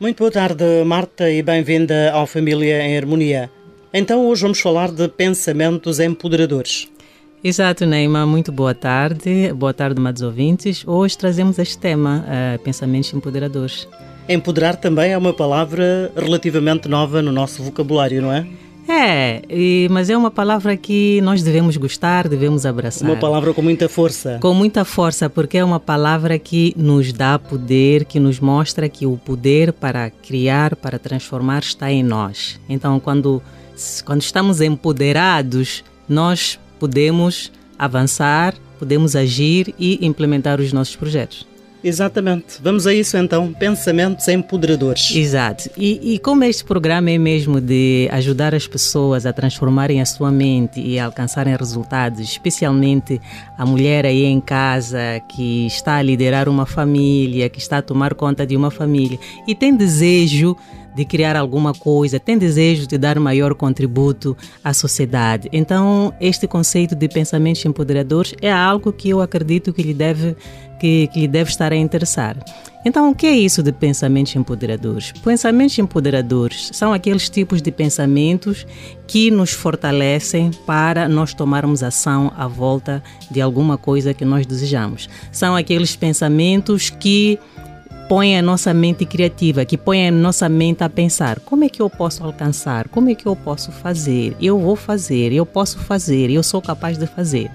Muito boa tarde, Marta, e bem-vinda ao Família em Harmonia. Então, hoje vamos falar de pensamentos empoderadores. Exato, Neima. Muito boa tarde. Boa tarde, amados ouvintes. Hoje trazemos este tema, uh, pensamentos empoderadores. Empoderar também é uma palavra relativamente nova no nosso vocabulário, não é? É, e, mas é uma palavra que nós devemos gostar, devemos abraçar. Uma palavra com muita força. Com muita força, porque é uma palavra que nos dá poder, que nos mostra que o poder para criar, para transformar está em nós. Então, quando, quando estamos empoderados, nós podemos avançar, podemos agir e implementar os nossos projetos. Exatamente. Vamos a isso então, pensamentos empoderadores. Exato. E, e, como este programa é mesmo de ajudar as pessoas a transformarem a sua mente e a alcançarem resultados, especialmente a mulher aí em casa que está a liderar uma família, que está a tomar conta de uma família e tem desejo de criar alguma coisa, tem desejo de dar maior contributo à sociedade. Então, este conceito de pensamentos empoderadores é algo que eu acredito que lhe deve que, que lhe deve estar a interessar. Então, o que é isso de pensamentos empoderadores? Pensamentos empoderadores são aqueles tipos de pensamentos que nos fortalecem para nós tomarmos ação à volta de alguma coisa que nós desejamos. São aqueles pensamentos que põe a nossa mente criativa, que põe a nossa mente a pensar: como é que eu posso alcançar? Como é que eu posso fazer? Eu vou fazer, eu posso fazer, eu sou capaz de fazer.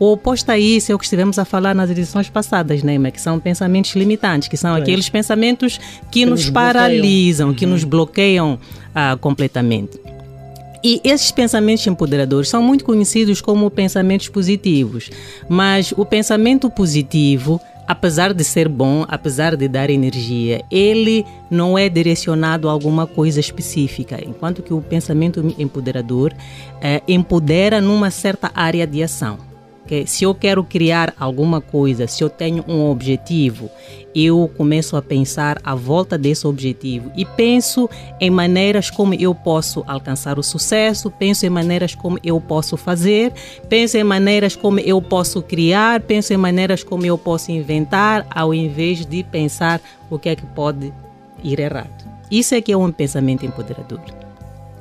O oposto a isso é o que estivemos a falar nas edições passadas, né, que são pensamentos limitantes, que são é. aqueles pensamentos que, que nos, nos paralisam, que uhum. nos bloqueiam ah, completamente. E esses pensamentos empoderadores são muito conhecidos como pensamentos positivos, mas o pensamento positivo apesar de ser bom, apesar de dar energia, ele não é direcionado a alguma coisa específica, enquanto que o pensamento empoderador é, empodera numa certa área de ação. Se eu quero criar alguma coisa, se eu tenho um objetivo, eu começo a pensar à volta desse objetivo e penso em maneiras como eu posso alcançar o sucesso, penso em maneiras como eu posso fazer, penso em maneiras como eu posso criar, penso em maneiras como eu posso inventar, ao invés de pensar o que é que pode ir errado. Isso é que é um pensamento empoderador.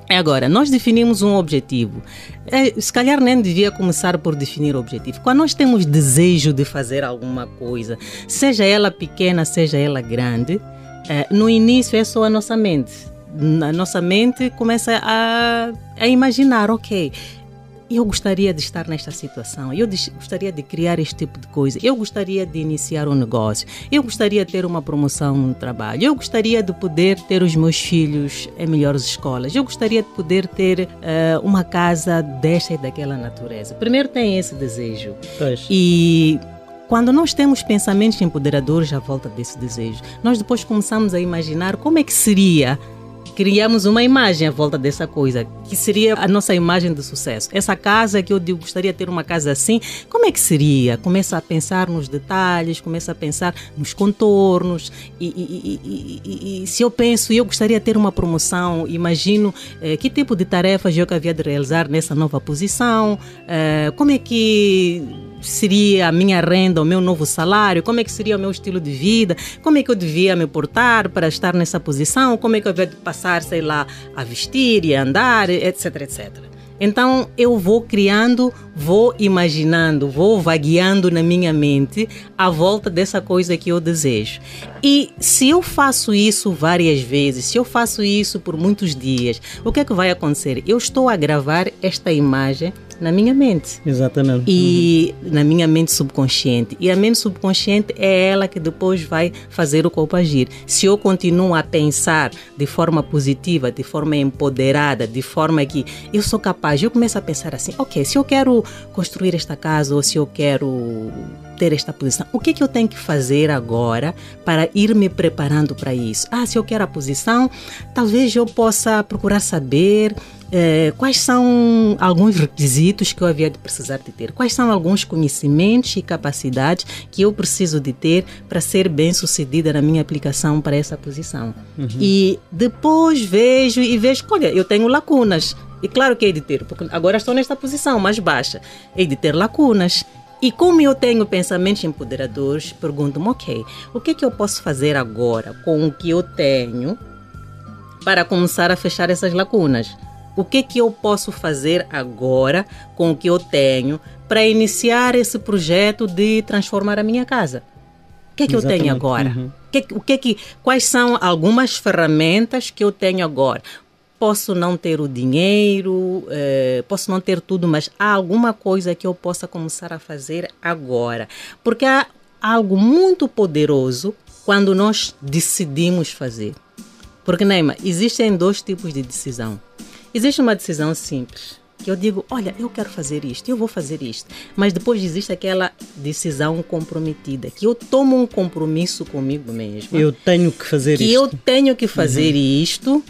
Agora, nós definimos um objetivo. É, se calhar nem devia começar por definir o objetivo. Quando nós temos desejo de fazer alguma coisa, seja ela pequena, seja ela grande, é, no início é só a nossa mente. A nossa mente começa a, a imaginar, ok, eu gostaria de estar nesta situação, eu gostaria de criar este tipo de coisa, eu gostaria de iniciar um negócio, eu gostaria de ter uma promoção no trabalho, eu gostaria de poder ter os meus filhos em melhores escolas, eu gostaria de poder ter uh, uma casa desta e daquela natureza. Primeiro tem esse desejo. Pois. E quando nós temos pensamentos empoderadores à volta desse desejo, nós depois começamos a imaginar como é que seria criamos uma imagem à volta dessa coisa, que seria a nossa imagem de sucesso. Essa casa que eu digo, gostaria de ter uma casa assim, como é que seria? Começa a pensar nos detalhes, começa a pensar nos contornos. E, e, e, e se eu penso, eu gostaria de ter uma promoção, imagino eh, que tipo de tarefas eu havia de realizar nessa nova posição, eh, como é que seria a minha renda, o meu novo salário, como é que seria o meu estilo de vida, como é que eu devia me portar para estar nessa posição, como é que eu devia passar, sei lá, a vestir e a andar, etc, etc. Então eu vou criando, vou imaginando, vou vagueando na minha mente à volta dessa coisa que eu desejo. E se eu faço isso várias vezes, se eu faço isso por muitos dias, o que é que vai acontecer? Eu estou a gravar esta imagem na minha mente. Exatamente. E uhum. na minha mente subconsciente. E a mente subconsciente é ela que depois vai fazer o corpo agir. Se eu continuo a pensar de forma positiva, de forma empoderada, de forma que eu sou capaz, eu começo a pensar assim, ok, se eu quero construir esta casa ou se eu quero ter esta posição. O que, é que eu tenho que fazer agora para ir me preparando para isso? Ah, se eu quero a posição, talvez eu possa procurar saber eh, quais são alguns requisitos que eu havia de precisar de ter, quais são alguns conhecimentos e capacidades que eu preciso de ter para ser bem sucedida na minha aplicação para essa posição. Uhum. E depois vejo e vejo, olha, eu tenho lacunas. E claro que hei de ter, porque agora estou nesta posição mais baixa, hei de ter lacunas. E como eu tenho pensamentos empoderadores, pergunto-me, ok, o que é que eu posso fazer agora com o que eu tenho para começar a fechar essas lacunas? O que é que eu posso fazer agora com o que eu tenho para iniciar esse projeto de transformar a minha casa? O que é que Exatamente. eu tenho agora? Uhum. O que, o que é que, quais são algumas ferramentas que eu tenho agora? Posso não ter o dinheiro, eh, posso não ter tudo, mas há alguma coisa que eu possa começar a fazer agora. Porque há algo muito poderoso quando nós decidimos fazer. Porque, Neima, existem dois tipos de decisão. Existe uma decisão simples, que eu digo, olha, eu quero fazer isto, eu vou fazer isto. Mas depois existe aquela decisão comprometida, que eu tomo um compromisso comigo mesmo. Eu tenho que fazer que isto. Que eu tenho que fazer uhum. isto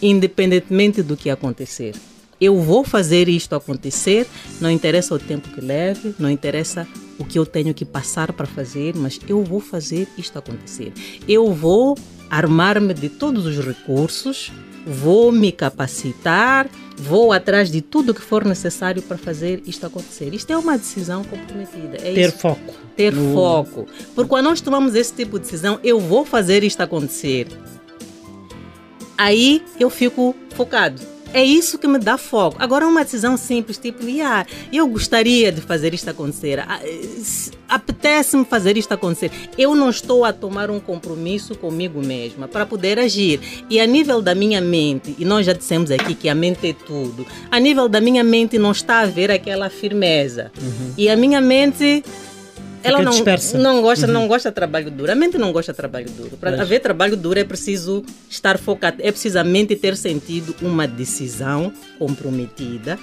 independentemente do que acontecer. Eu vou fazer isto acontecer, não interessa o tempo que leve, não interessa o que eu tenho que passar para fazer, mas eu vou fazer isto acontecer. Eu vou armar-me de todos os recursos, vou me capacitar, vou atrás de tudo que for necessário para fazer isto acontecer. Isto é uma decisão comprometida. É ter isso. foco. Ter no... foco. Porque quando nós tomamos esse tipo de decisão, eu vou fazer isto acontecer aí eu fico focado. É isso que me dá foco. Agora, uma decisão simples, tipo, ah, eu gostaria de fazer isto acontecer, ah, apetece-me fazer isto acontecer. Eu não estou a tomar um compromisso comigo mesma para poder agir. E a nível da minha mente, e nós já dissemos aqui que a mente é tudo, a nível da minha mente não está a haver aquela firmeza. Uhum. E a minha mente ela não, não gosta, uhum. não gosta de trabalho duro. A mente não gosta de trabalho duro. Para haver trabalho duro é preciso estar focado, é precisamente ter sentido uma decisão comprometida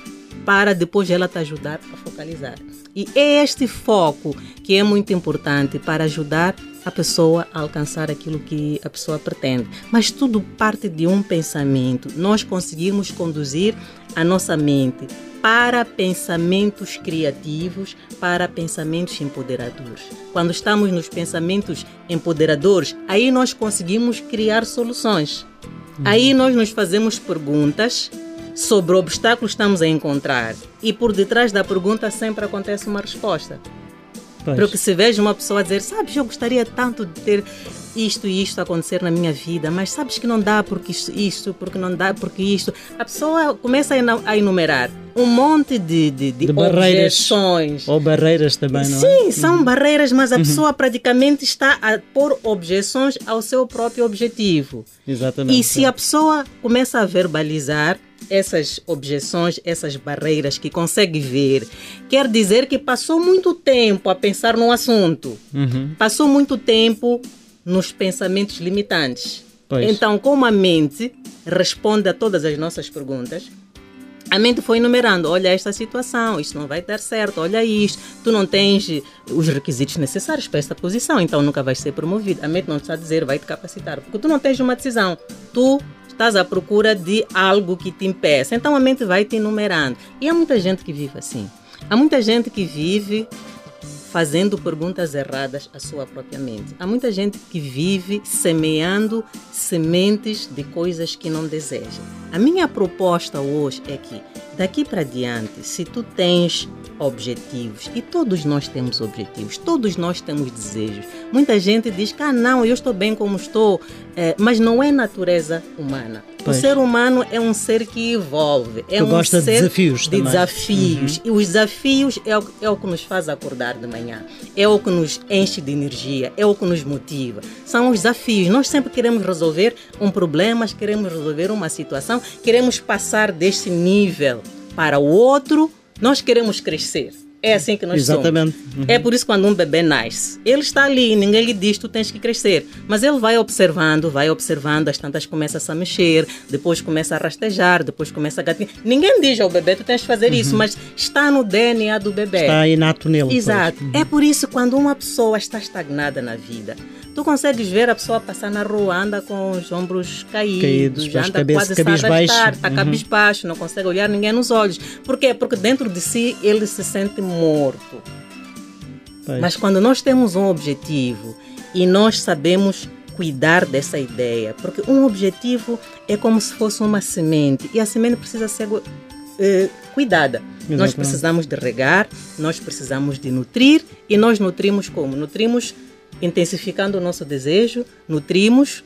para depois ela te ajudar a focalizar. E é este foco que é muito importante para ajudar a pessoa a alcançar aquilo que a pessoa pretende. Mas tudo parte de um pensamento. Nós conseguimos conduzir a nossa mente para pensamentos criativos, para pensamentos empoderadores. Quando estamos nos pensamentos empoderadores, aí nós conseguimos criar soluções. Aí nós nos fazemos perguntas sobre o obstáculo que estamos a encontrar e por detrás da pergunta sempre acontece uma resposta. Pois. Porque se vejo uma pessoa dizer, sabes, eu gostaria tanto de ter isto e isto acontecer na minha vida, mas sabes que não dá porque isto, isto porque não dá porque isto. A pessoa começa a enumerar um monte de, de, de, de barreiras, objeções. Ou barreiras também, não Sim, é? Sim, são uhum. barreiras, mas a uhum. pessoa praticamente está a pôr objeções ao seu próprio objetivo. Exatamente. E se a pessoa começa a verbalizar essas objeções, essas barreiras que consegue ver, quer dizer que passou muito tempo a pensar no assunto. Uhum. Passou muito tempo nos pensamentos limitantes. Pois. Então, como a mente responde a todas as nossas perguntas, a mente foi enumerando: olha esta situação, isto não vai dar certo, olha isto, tu não tens os requisitos necessários para esta posição, então nunca vais ser promovido. A mente não está a dizer, vai te capacitar, porque tu não tens uma decisão, tu estás à procura de algo que te impeça. Então a mente vai te enumerando. E há muita gente que vive assim. Há muita gente que vive fazendo perguntas erradas à sua própria mente. Há muita gente que vive semeando sementes de coisas que não deseja. A minha proposta hoje é que daqui para diante, se tu tens objetivos, e todos nós temos objetivos, todos nós temos desejos. Muita gente diz que, ah, não, eu estou bem como estou, é, mas não é natureza humana. Pois. O ser humano é um ser que evolve. É um gosta ser de desafios de também. desafios. Uhum. E os desafios é o, é o que nos faz acordar de manhã. É o que nos enche de energia. É o que nos motiva. São os desafios. Nós sempre queremos resolver um problema, queremos resolver uma situação, queremos passar deste nível para o outro. Nós queremos crescer. É assim que nós Exatamente. somos. Uhum. É por isso que quando um bebê nasce, ele está ali, ninguém lhe diz tu tens que crescer. Mas ele vai observando, vai observando, as tantas começam -se a mexer, depois começa a rastejar, depois começa a gatinhar. Ninguém diz ao bebê tu tens que fazer uhum. isso, mas está no DNA do bebê. Está inato nele. Exato. Uhum. É por isso que quando uma pessoa está estagnada na vida, tu consegues ver a pessoa passar na rua, anda com os ombros caídos, caídos anda cabeça, quase arrastar, está uhum. cabisbaixo, não consegue olhar ninguém nos olhos. Por quê? Porque dentro de si ele se sente morto. Pois. Mas quando nós temos um objetivo e nós sabemos cuidar dessa ideia, porque um objetivo é como se fosse uma semente e a semente precisa ser eh, cuidada. Exatamente. Nós precisamos de regar, nós precisamos de nutrir e nós nutrimos como? Nutrimos intensificando o nosso desejo, nutrimos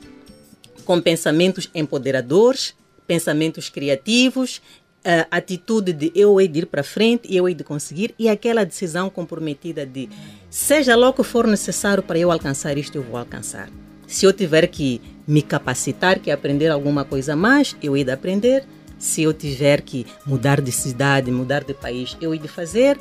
com pensamentos empoderadores, pensamentos criativos, a atitude de eu hei de ir para frente e eu hei de conseguir e aquela decisão comprometida de seja lá o que for necessário para eu alcançar isto, eu vou alcançar. Se eu tiver que me capacitar, que aprender alguma coisa mais, eu hei de aprender. Se eu tiver que mudar de cidade, mudar de país, eu hei de fazer.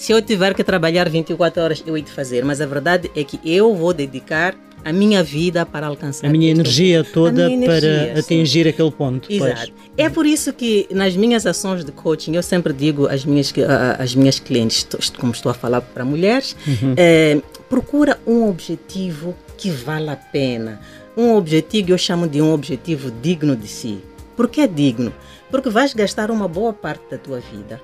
Se eu tiver que trabalhar 24 horas, eu hei de fazer. Mas a verdade é que eu vou dedicar a minha vida para alcançar. A minha energia toda minha energia, para atingir aquele ponto. Exato. Pois. É por isso que nas minhas ações de coaching eu sempre digo às minhas, às minhas clientes, como estou a falar para mulheres, uhum. é, procura um objetivo que vale a pena. Um objetivo, eu chamo de um objetivo digno de si. Por que é digno? Porque vais gastar uma boa parte da tua vida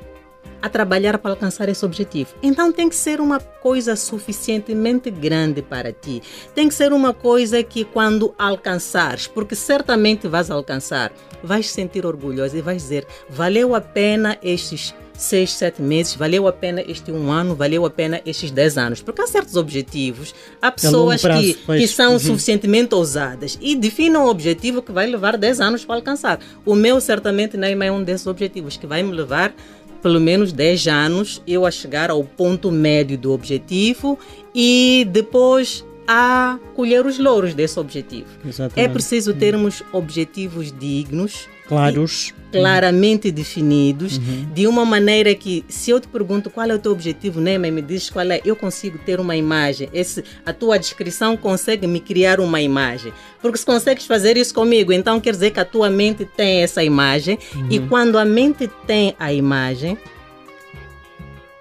a trabalhar para alcançar esse objetivo. Então tem que ser uma coisa suficientemente grande para ti. Tem que ser uma coisa que quando alcançares, porque certamente vais alcançar, vais sentir orgulhoso e vais dizer: valeu a pena estes seis, sete meses, valeu a pena este um ano, valeu a pena estes dez anos. Porque há certos objetivos, há pessoas prazo, que, que são uhum. suficientemente ousadas e definem um objetivo que vai levar dez anos para alcançar. O meu certamente nem é um desses objetivos que vai me levar pelo menos 10 anos eu a chegar ao ponto médio do objetivo e depois a colher os louros desse objetivo. Exatamente. É preciso termos objetivos dignos, claros, claramente uhum. definidos, uhum. de uma maneira que, se eu te pergunto qual é o teu objetivo, Nema, e me diz qual é, eu consigo ter uma imagem. Esse, a tua descrição consegue me criar uma imagem. Porque se consegues fazer isso comigo, então quer dizer que a tua mente tem essa imagem, uhum. e quando a mente tem a imagem,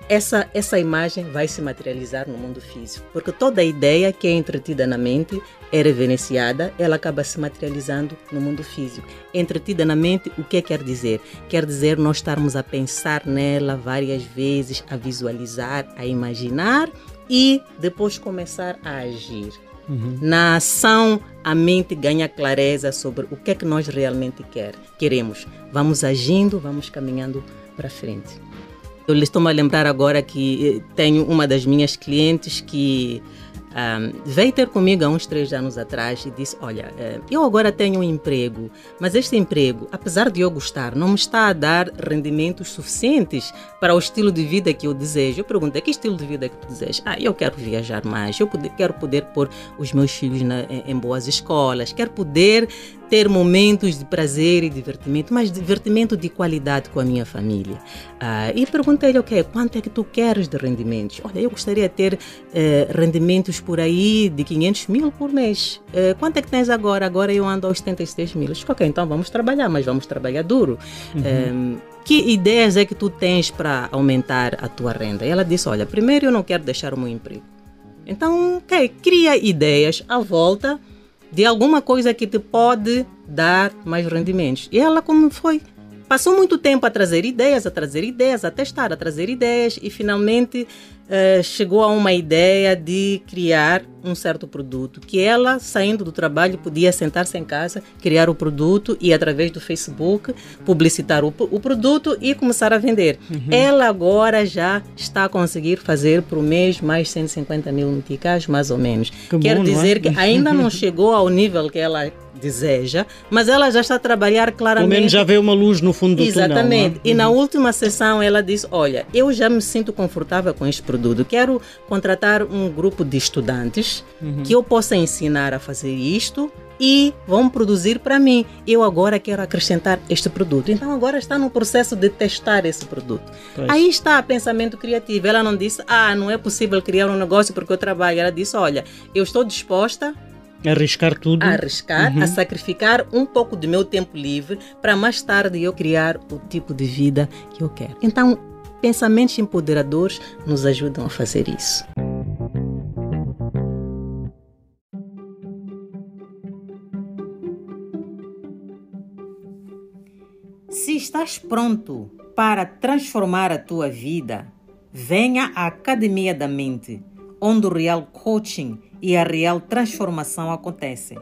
essa, essa imagem vai se materializar no mundo físico. Porque toda ideia que é entretida na mente é reverenciada, ela acaba se materializando no mundo físico. Entretida na mente, o que quer dizer? Quer dizer nós estarmos a pensar nela várias vezes, a visualizar, a imaginar e depois começar a agir. Uhum. Na ação, a mente ganha clareza sobre o que é que nós realmente quer, queremos. Vamos agindo, vamos caminhando para frente. Eu estou-me a lembrar agora que eh, tenho uma das minhas clientes que um, veio ter comigo há uns três anos atrás e disse: Olha, eh, eu agora tenho um emprego, mas este emprego, apesar de eu gostar, não me está a dar rendimentos suficientes para o estilo de vida que eu desejo. Eu perguntei: Que estilo de vida que tu desejas? Ah, eu quero viajar mais, eu quero poder pôr os meus filhos na, em boas escolas, quero poder ter momentos de prazer e divertimento, mas divertimento de qualidade com a minha família. Ah, e perguntei-lhe, ok, quanto é que tu queres de rendimentos? Olha, eu gostaria de ter eh, rendimentos por aí de 500 mil por mês. Eh, quanto é que tens agora? Agora eu ando aos 76 mil. Eu disse, ok, então vamos trabalhar, mas vamos trabalhar duro. Uhum. Eh, que ideias é que tu tens para aumentar a tua renda? E ela disse, olha, primeiro eu não quero deixar o meu emprego. Então, ok, cria ideias à volta de alguma coisa que te pode dar mais rendimentos. E ela, como foi? Passou muito tempo a trazer ideias, a trazer ideias, a testar, a trazer ideias e finalmente uh, chegou a uma ideia de criar um certo produto que ela, saindo do trabalho, podia sentar-se em casa, criar o produto e através do Facebook publicitar o, o produto e começar a vender. Uhum. Ela agora já está a conseguir fazer por mês mais 150 mil meticais, mais ou menos. Que Quer bom, dizer é? que ainda não chegou ao nível que ela deseja, mas ela já está a trabalhar claramente. Pelo menos já vê uma luz no fundo do Exatamente. túnel. É? E na última sessão ela disse: Olha, eu já me sinto confortável com este produto. Quero contratar um grupo de estudantes uhum. que eu possa ensinar a fazer isto e vão produzir para mim. Eu agora quero acrescentar este produto. Então agora está no processo de testar esse produto. Pois. Aí está o pensamento criativo. Ela não disse, ah, não é possível criar um negócio porque eu trabalho. Ela disse, olha, eu estou disposta Arriscar tudo. A arriscar, uhum. a sacrificar um pouco do meu tempo livre para mais tarde eu criar o tipo de vida que eu quero. Então, pensamentos empoderadores nos ajudam a fazer isso. Se estás pronto para transformar a tua vida, venha à Academia da Mente, onde o real coaching e a real transformação acontecem.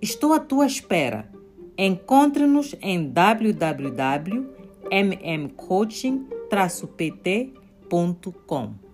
Estou à tua espera. Encontre-nos em www.mmcoaching-pt.com.